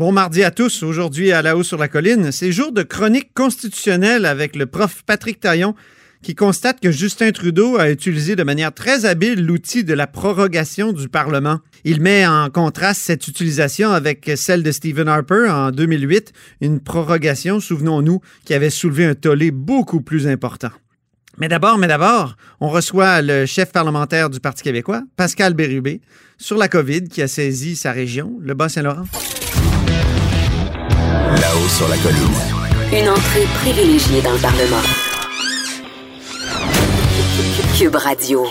Bon mardi à tous. Aujourd'hui, à la haut sur la colline, c'est jour de chronique constitutionnelle avec le prof Patrick Taillon qui constate que Justin Trudeau a utilisé de manière très habile l'outil de la prorogation du Parlement. Il met en contraste cette utilisation avec celle de Stephen Harper en 2008, une prorogation, souvenons-nous, qui avait soulevé un tollé beaucoup plus important. Mais d'abord, mais d'abord, on reçoit le chef parlementaire du Parti québécois, Pascal Bérubé, sur la COVID qui a saisi sa région, le Bas-Saint-Laurent. Là-haut sur la colline. Une entrée privilégiée dans le Parlement. Cube Radio.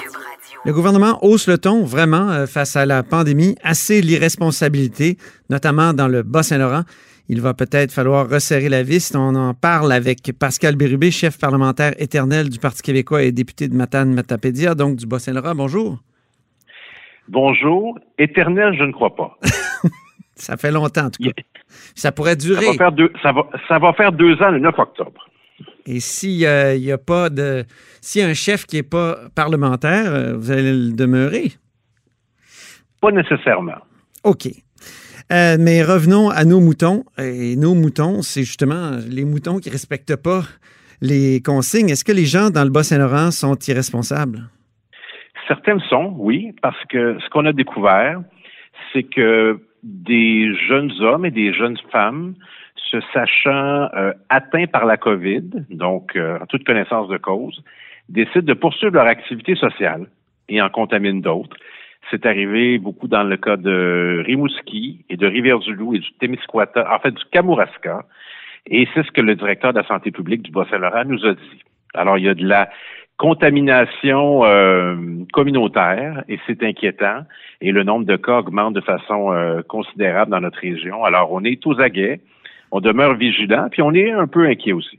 Le gouvernement hausse le ton vraiment euh, face à la pandémie, assez l'irresponsabilité, notamment dans le Bas-Saint-Laurent. Il va peut-être falloir resserrer la vis. On en parle avec Pascal Bérubé, chef parlementaire éternel du Parti québécois et député de Matane-Matapédia, donc du Bas-Saint-Laurent. Bonjour. Bonjour. Éternel, je ne crois pas. Ça fait longtemps, en tout cas. Ça pourrait durer. Ça va faire deux, ça va, ça va faire deux ans le 9 octobre. Et s'il n'y a pas de. S'il y a un chef qui n'est pas parlementaire, euh, vous allez le demeurer? Pas nécessairement. OK. Euh, mais revenons à nos moutons. Et nos moutons, c'est justement les moutons qui ne respectent pas les consignes. Est-ce que les gens dans le Bas-Saint-Laurent sont irresponsables? Certains sont, oui, parce que ce qu'on a découvert, c'est que des jeunes hommes et des jeunes femmes se sachant euh, atteints par la COVID, donc euh, en toute connaissance de cause, décident de poursuivre leur activité sociale et en contaminent d'autres. C'est arrivé beaucoup dans le cas de Rimouski et de Rivière-du-Loup et du Témiscouata, en fait du Kamouraska, et c'est ce que le directeur de la santé publique du Bas-Saint-Laurent nous a dit. Alors, il y a de la contamination euh, communautaire et c'est inquiétant et le nombre de cas augmente de façon euh, considérable dans notre région. Alors on est aux aguets, on demeure vigilant puis on est un peu inquiet aussi.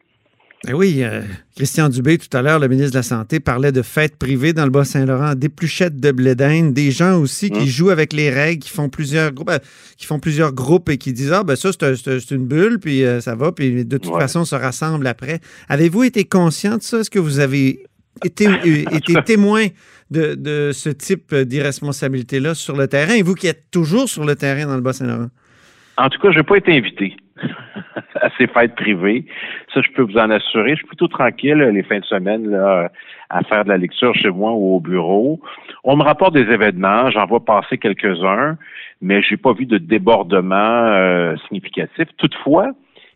Eh oui, euh, Christian Dubé, tout à l'heure, le ministre de la Santé, parlait de fêtes privées dans le Bas-Saint-Laurent, d'épluchettes de blé des gens aussi qui hum. jouent avec les règles, qui font plusieurs groupes, qui font plusieurs groupes et qui disent Ah, ben ça, c'est une bulle, puis ça va, puis de toute façon, on se rassemble après. Avez-vous été conscient de ça? Est-ce que vous avez été, été témoin de, ce type d'irresponsabilité-là sur le terrain, et vous qui êtes toujours sur le terrain dans le Bas-Saint-Laurent? En tout cas, je n'ai pas été invité à ces fêtes privées. Ça, je peux vous en assurer. Je suis plutôt tranquille les fins de semaine à faire de la lecture chez moi ou au bureau. On me rapporte des événements, j'en vois passer quelques-uns, mais j'ai pas vu de débordement euh, significatif. Toutefois,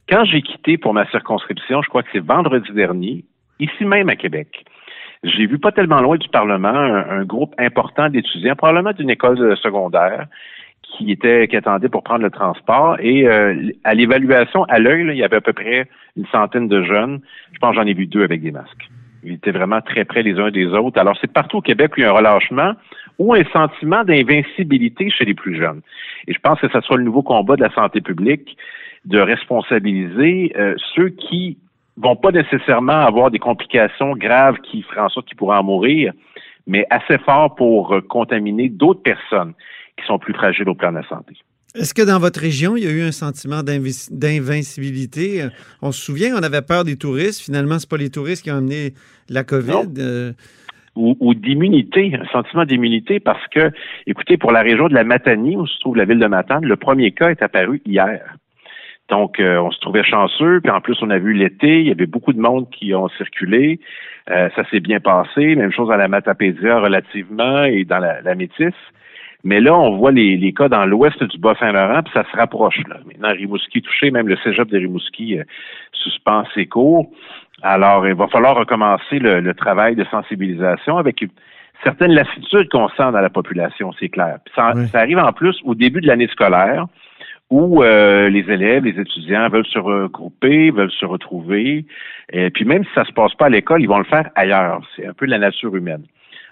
quand j'ai quitté pour ma circonscription, je crois que c'est vendredi dernier, ici même à Québec, j'ai vu pas tellement loin du Parlement un, groupe important d'étudiants, probablement d'une école secondaire, qui était qui attendait pour prendre le transport. Et euh, à l'évaluation, à l'œil, il y avait à peu près une centaine de jeunes. Je pense que j'en ai vu deux avec des masques. Ils étaient vraiment très près les uns des autres. Alors, c'est partout au Québec où il y a un relâchement ou un sentiment d'invincibilité chez les plus jeunes. Et je pense que ce sera le nouveau combat de la santé publique de responsabiliser euh, ceux qui vont pas nécessairement avoir des complications graves qui feraient en sorte qu'ils pourraient en mourir, mais assez fort pour euh, contaminer d'autres personnes qui sont plus fragiles au plan de la santé. Est-ce que dans votre région, il y a eu un sentiment d'invincibilité? On se souvient, on avait peur des touristes. Finalement, ce pas les touristes qui ont amené la COVID. Euh. Ou, ou d'immunité, un sentiment d'immunité parce que, écoutez, pour la région de la Matanie, où se trouve la ville de Matane, le premier cas est apparu hier. Donc, euh, on se trouvait chanceux. Puis en plus, on a vu l'été, il y avait beaucoup de monde qui ont circulé. Euh, ça s'est bien passé. Même chose à la Matapédia relativement et dans la, la Métis. Mais là, on voit les, les cas dans l'ouest du Bas-Saint-Laurent, puis ça se rapproche. Là. Maintenant, Rimouski touché, même le cégep de Rimouski euh, suspend ses cours. Alors, il va falloir recommencer le, travail de sensibilisation avec certaines lassitudes qu'on sent dans la population, c'est clair. ça, ça arrive en plus au début de l'année scolaire où euh, les élèves, les étudiants veulent se regrouper, veulent se retrouver. Et puis même si ça se passe pas à l'école, ils vont le faire ailleurs. C'est un peu la nature humaine.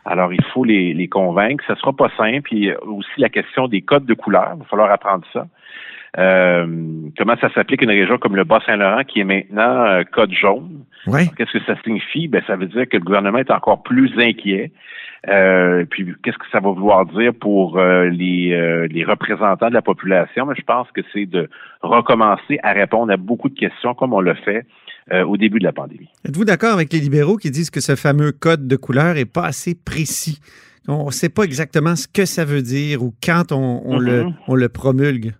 Alors, il faut les, les convaincre. Ça sera pas simple. Puis aussi la question des codes de couleur. Il va falloir apprendre ça. Euh, comment ça s'applique à une région comme le Bas-Saint-Laurent qui est maintenant euh, code jaune? Qu'est-ce que ça signifie? Ben, ça veut dire que le gouvernement est encore plus inquiet. Euh, puis qu'est-ce que ça va vouloir dire pour euh, les, les représentants de la population? Mais je pense que c'est de recommencer à répondre à beaucoup de questions comme on l'a fait au début de la pandémie. Êtes-vous d'accord avec les libéraux qui disent que ce fameux code de couleur est pas assez précis? On ne sait pas exactement ce que ça veut dire ou quand on, le, mm-hmm. on le promulgue.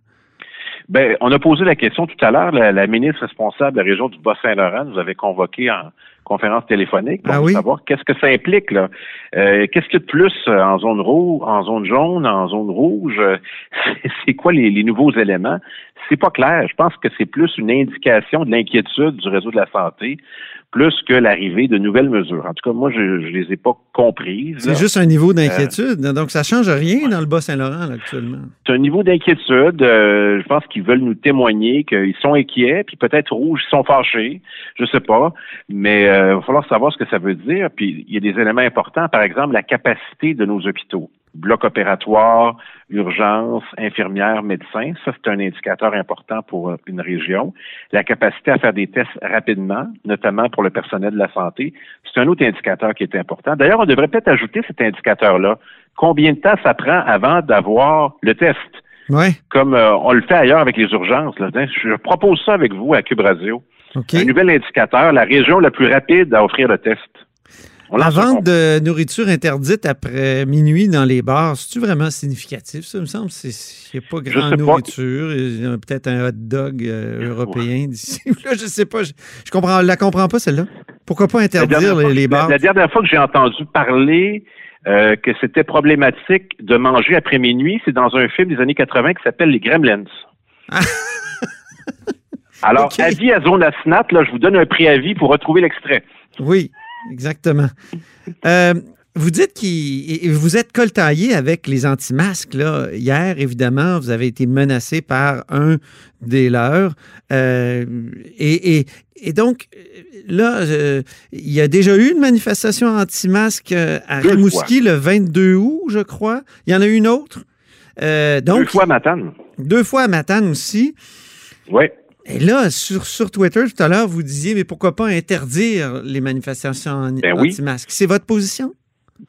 Ben, on a posé la question tout à l'heure. La, ministre responsable de la région du Bas-Saint-Laurent nous avait convoqué en conférence téléphonique pour ah savoir qu'est-ce que ça implique. là. Euh, qu'est-ce qu'il y a de plus euh, en zone rouge, en zone jaune, en zone rouge? C'est quoi les, les nouveaux éléments? C'est pas clair. Je pense que c'est plus une indication de l'inquiétude du réseau de la santé plus que l'arrivée de nouvelles mesures. En tout cas, moi, je ne les ai pas comprises. C'est juste un niveau d'inquiétude. donc, ça change rien dans le Bas-Saint-Laurent actuellement. C'est un niveau d'inquiétude. Euh, je pense qu'ils veulent nous témoigner qu'ils sont inquiets, puis peut-être rouges, ils sont fâchés. Je sais pas. Mais euh, il va falloir savoir ce que ça veut dire. Puis, il y a des éléments importants. Par exemple, la capacité de nos hôpitaux bloc opératoire, urgence, infirmière, médecin. Ça, c'est un indicateur important pour euh, une région. La capacité à faire des tests rapidement, notamment pour le personnel de la santé, c'est un autre indicateur qui est important. D'ailleurs, on devrait peut-être ajouter cet indicateur-là. Combien de temps ça prend avant d'avoir le test? Ouais. Comme euh, on le fait ailleurs avec les urgences. Là. Je propose ça avec vous à Cube Radio. Un nouvel indicateur, la région la plus rapide à offrir le test. La vente de nourriture interdite après minuit dans les bars, c'est-tu vraiment significatif, ça, me semble? N'y a pas grande nourriture. Il y a peut-être un hot dog euh, européen d'ici. Là, je sais pas. Je, je comprends, la comprends pas, celle-là. Pourquoi pas interdire les, bars? La, dernière fois que j'ai entendu parler euh, que c'était problématique de manger après minuit, c'est dans un film des années 80 qui s'appelle Les Gremlins. Alors, avis à Zone Asnat, là, je vous donne un préavis pour retrouver l'extrait. Oui. Exactement. Euh, vous dites que vous êtes coltaillé avec les anti-masques. Là. Hier, évidemment, vous avez été menacé par un des leurs. Euh, et, donc, là, euh, il y a déjà eu une manifestation anti-masque à Rimouski le 22 août, je crois. Il y en a une autre. donc, deux fois à Matane. Deux fois à Matane aussi. Oui. Et là, sur, sur Twitter, tout à l'heure, vous disiez, mais pourquoi pas interdire les manifestations ben anti-masques? C'est votre position?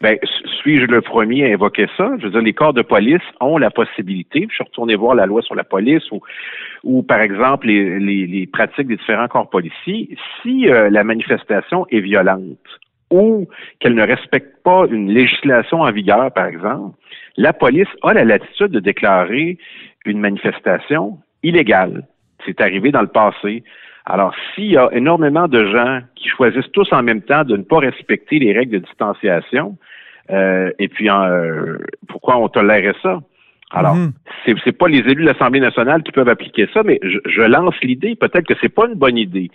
Ben, suis-je le premier à invoquer ça? Je veux dire, les corps de police ont la possibilité, je suis retourné voir la loi sur la police ou, ou par exemple, les, les, pratiques des différents corps policiers. Si euh, la manifestation est violente ou qu'elle ne respecte pas une législation en vigueur, par exemple, la police a la latitude de déclarer une manifestation illégale. C'est arrivé dans le passé. Alors, s'il y a énormément de gens qui choisissent tous en même temps de ne pas respecter les règles de distanciation, euh, et puis euh, pourquoi on tolérerait ça? Alors, mhm. ce c'est pas les élus de l'Assemblée nationale qui peuvent appliquer ça, mais je, lance l'idée. Peut-être que c'est pas une bonne idée,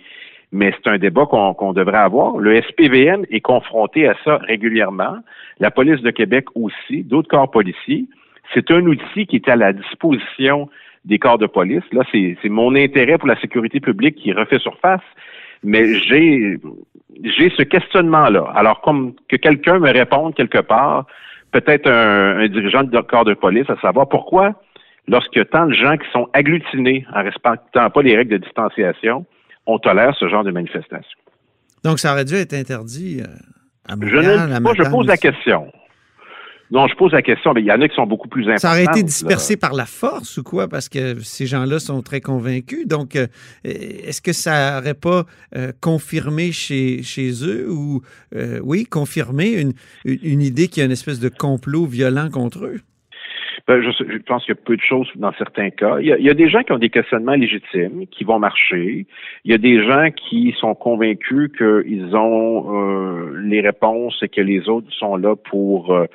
mais c'est un débat qu'on devrait avoir. Le SPVM est confronté à ça régulièrement. La police de Québec aussi, d'autres corps policiers. C'est un outil qui est à la disposition des corps de police. Là, c'est mon intérêt pour la sécurité publique qui refait surface, mais j'ai j'ai ce questionnement-là. Alors, comme que quelqu'un me réponde quelque part, peut-être un, dirigeant de corps de police, à savoir pourquoi, lorsqu'il y a tant de gens qui sont agglutinés en respectant pas les règles de distanciation, on tolère ce genre de manifestation. Donc, ça aurait dû être interdit euh, à Montréal, je, ne, je pose la question. Non, je pose la question, mais il y en a qui sont beaucoup plus importants. Ça aurait été dispersé par la force ou quoi? Parce que ces gens-là sont très convaincus. Donc, euh, est-ce que ça n'aurait pas euh, confirmé chez, chez eux ou, euh, oui, confirmé une, une idée qu'il y a une espèce de complot violent contre eux? Ben, je, pense qu'il y a peu de choses dans certains cas. Il y, a, des gens qui ont des questionnements légitimes, qui vont marcher. Il y a des gens qui sont convaincus qu'ils ont euh, les réponses et que les autres sont là pour euh,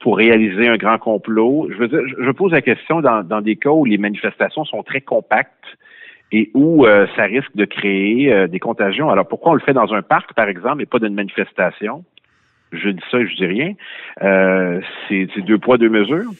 pour réaliser un grand complot. Je veux dire, je, pose la question dans, dans des cas où les manifestations sont très compactes et où euh, ça risque de créer des contagions. Alors pourquoi on le fait dans un parc, par exemple, et pas dans une manifestation? Je dis ça, je dis rien. c'est deux poids, deux mesures.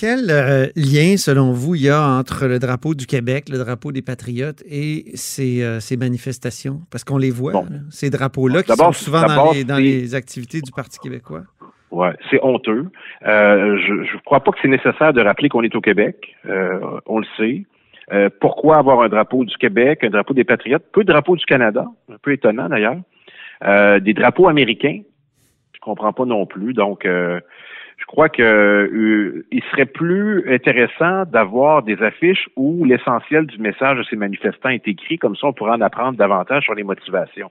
Quel euh, lien, selon vous, il y a entre le drapeau du Québec, le drapeau des Patriotes et ces, euh, manifestations? Parce qu'on les voit, ces drapeaux-là, qui sont souvent dans les, dans les, activités du Parti québécois. Oui, c'est honteux. Euh, je ne crois pas que c'est nécessaire de rappeler qu'on est au Québec. on le sait. pourquoi avoir un drapeau du Québec, un drapeau des Patriotes, peu de drapeaux du Canada, un peu étonnant d'ailleurs, des drapeaux américains, je comprends pas non plus. Donc, je crois que euh, il serait plus intéressant d'avoir des affiches où l'essentiel du message de ces manifestants est écrit, comme ça on pourrait en apprendre davantage sur les motivations.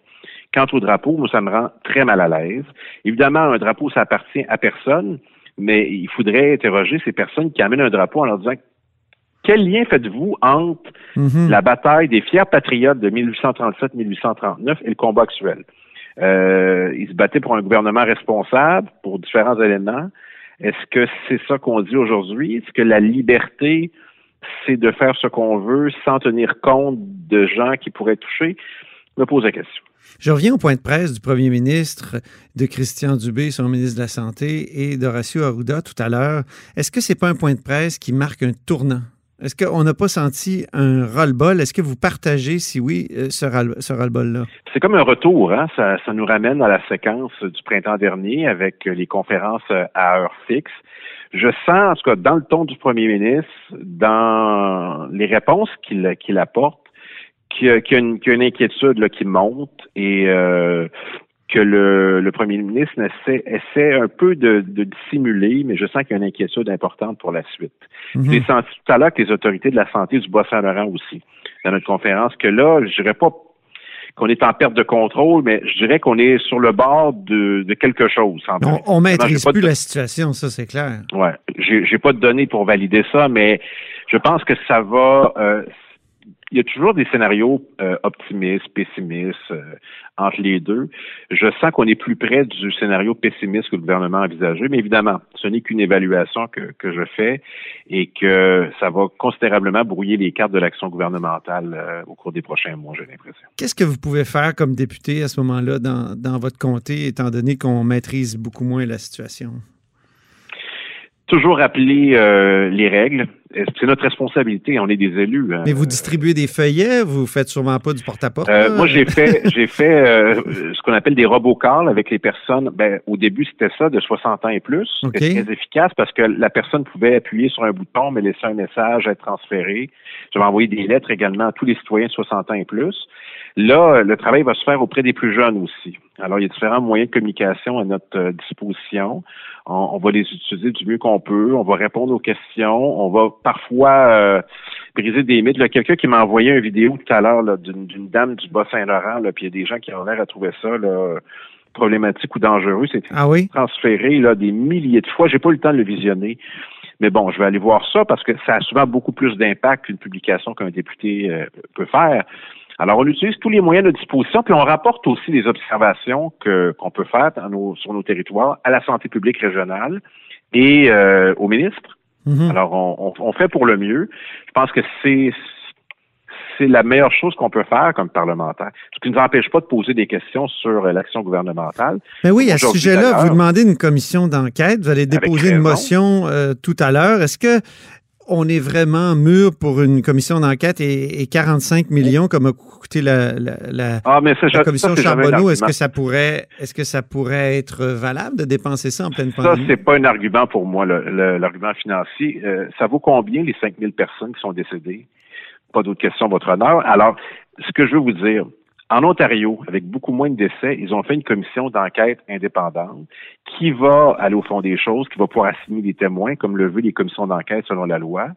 Quant au drapeau, moi, ça me rend très mal à l'aise. Évidemment, un drapeau, ça appartient à personne, mais il faudrait interroger ces personnes qui amènent un drapeau en leur disant quel lien faites-vous entre Mhm. la bataille des fiers patriotes de 1837-1839 et le combat actuel? Euh, ils se battaient pour un gouvernement responsable pour différents éléments. Est-ce que c'est ça qu'on dit aujourd'hui? Est-ce que la liberté, c'est de faire ce qu'on veut sans tenir compte de gens qui pourraient touchés? Je me pose la question. Je reviens au point de presse du premier ministre, de Christian Dubé, son ministre de la Santé, et d'Horacio Arruda tout à l'heure. Est-ce que c'est pas un point de presse qui marque un tournant? Est-ce qu'on n'a pas senti un ras-le-bol? Est-ce que vous partagez, si oui, euh, ce ras- ce ras-le-bol-là? C'est comme un retour, hein? Ça, ça nous ramène à la séquence du printemps dernier avec les conférences euh, à heure fixe. Je sens, en tout cas, dans le ton du premier ministre, dans les réponses qu'il apporte, qu'il y a, une, inquiétude là, qui monte et euh, que le, le premier ministre essaie, essaie un peu de, de dissimuler, mais je sens qu'il y a une inquiétude importante pour la suite. J'ai senti tout à l'heure que les autorités de la santé du Bas-Saint-Laurent aussi, dans notre conférence, que là, je dirais pas qu'on est en perte de contrôle, mais je dirais qu'on est sur le bord de, de quelque chose. en On, on maîtrise plus de- la situation, ça, c'est clair. Ouais, j'ai j'ai pas de données pour valider ça, mais je pense que ça va. euh, il y a toujours des scénarios euh, optimistes, pessimistes euh, entre les deux. Je sens qu'on est plus près du scénario pessimiste que le gouvernement a envisagé, mais évidemment, ce n'est qu'une évaluation que, que je fais et que ça va considérablement brouiller les cartes de l'action gouvernementale euh, au cours des prochains mois, j'ai l'impression. Qu'est-ce que vous pouvez faire comme député à ce moment-là dans, dans votre comté, étant donné qu'on maîtrise beaucoup moins la situation? Toujours rappeler euh, les règles. C'est notre responsabilité. On est des élus. hein. Mais vous distribuez des feuillets, vous faites sûrement pas du porte-à-porte? Euh, moi, j'ai fait, j'ai fait euh, ce qu'on appelle des robocalls avec les personnes. Ben, au début, c'était ça, de 60 ans et plus. OK. C'était très efficace parce que la personne pouvait appuyer sur un bouton, mais laisser un message, être transféré. J'avais envoyé des lettres également à tous les citoyens de 60 ans et plus. Là, le travail va se faire auprès des plus jeunes aussi. Alors, il y a différents moyens de communication à notre euh, disposition. On, on va les utiliser du mieux qu'on peut. On va répondre aux questions. On va parfois euh, briser des mythes. Il y a quelqu'un qui m'a envoyé une vidéo tout à l'heure d'une dame du Bas-Saint-Laurent, puis il y a des gens qui ont l'air à trouver ça là, problématique ou dangereux. C'est Ah oui? transféré là, des milliers de fois. J'ai pas eu le temps de le visionner. Mais bon, je vais aller voir ça parce que ça a souvent beaucoup plus d'impact qu'une publication qu'un député euh, peut faire. Alors, on utilise tous les moyens de disposition, puis on rapporte aussi les observations que qu'on peut faire dans nos- sur nos territoires à la santé publique régionale et euh, au ministre. Mhm. Alors, on, on- on fait pour le mieux. Je pense que c'est c'est la meilleure chose qu'on peut faire comme parlementaire. Ce qui ne nous empêche pas de poser des questions sur euh, l'action gouvernementale. Mais oui, à ce sujet-là, vous demandez une commission d'enquête. Vous allez déposer une motion euh, tout à l'heure. Est-ce que on est vraiment mûr pour une commission d'enquête et, et 45 millions comme a coûté la, la, la- Ah, mais ça, la ça, commission Charbonneau? Est-ce que ça pourrait, est-ce que ça pourrait être valable de dépenser ça en pleine Ça, pandémie? c'est pas un argument pour moi, l'argument financier. Euh, ça vaut combien les 5000 personnes qui sont décédées? Pas d'autres questions, votre honneur. Alors, ce que je veux vous dire, en Ontario, avec beaucoup moins de décès, ils ont fait une commission d'enquête indépendante qui va aller au fond des choses, qui va pouvoir assigner des témoins, comme le veulent les commissions d'enquête selon la loi.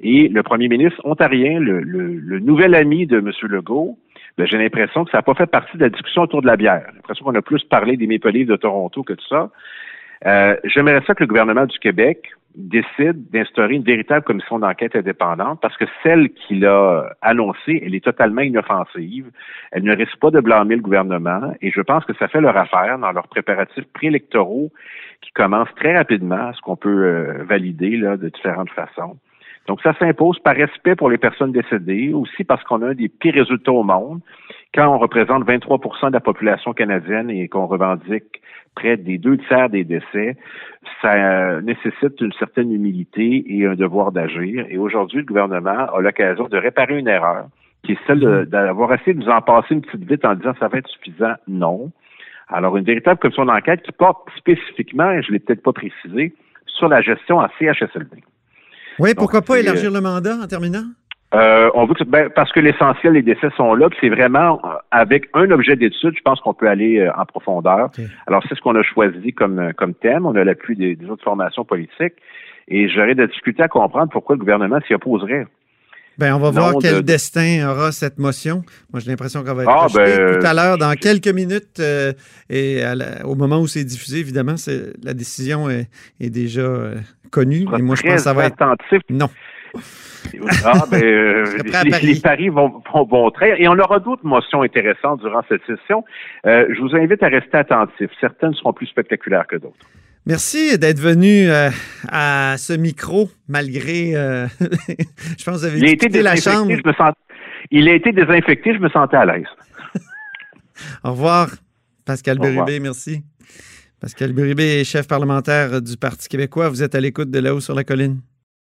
Et le premier ministre ontarien, le, le- le nouvel ami de M. Legault, ben, j'ai l'impression que ça n'a pas fait partie de la discussion autour de la bière. J'ai l'impression qu'on a plus parlé des Maple de Toronto que de ça. Euh, J'aimerais ça que le gouvernement du Québec décide d'instaurer une véritable commission d'enquête indépendante parce que celle qu'il a annoncée, elle est totalement inoffensive. Elle ne risque pas de blâmer le gouvernement et je pense que ça fait leur affaire dans leurs préparatifs préélectoraux qui commencent très rapidement, ce qu'on peut euh, valider là, de différentes façons. Donc, ça s'impose par respect pour les personnes décédées, aussi parce qu'on a un des pires résultats au monde. Quand on représente 23% de la population canadienne et qu'on revendique près des deux tiers des décès, ça euh, nécessite une certaine humilité et un devoir d'agir. Et aujourd'hui, le gouvernement a l'occasion de réparer une erreur, qui est celle de- d'avoir essayé de nous en passer une petite vite en disant ça va être suffisant. Non. Alors, une véritable commission d'enquête qui porte spécifiquement, et je ne l'ai peut-être pas précisé, sur la gestion en CHSLD. Oui, pourquoi Donc, pas élargir le mandat en terminant? Euh, on veut que ben, parce que l'essentiel des décès sont là, c'est vraiment euh, avec un objet d'étude, je pense qu'on peut aller euh, en profondeur. Alors c'est ce qu'on a choisi comme euh, comme thème. On a l'appui des, des autres formations politiques, et j'aurais de difficulté à comprendre pourquoi le gouvernement s'y opposerait. Ben, on va Non, voir quel de- destin aura cette motion. Moi, j'ai l'impression qu'elle va être Ah, ben, tout à l'heure, dans quelques minutes. euh, et à la- au moment où c'est diffusé, évidemment, c'est- la décision est, est déjà euh, connue. Et moi, je pense que ça va être attentif. non. Ah, ben, euh, les, paris vont, vont bon train. Et on aura d'autres motions intéressantes durant cette session. Euh, je vous invite à rester attentifs. Certaines seront plus spectaculaires que d'autres. Merci d'être venu euh, à ce micro, malgré. je pense que vous avez il a été la chambre. Je me sens, il a été désinfecté, je me sentais à l'aise. Au revoir, Pascal Bérubé, merci. Pascal Bérubé est chef parlementaire du Parti québécois. Vous êtes à l'écoute de là-haut sur la colline.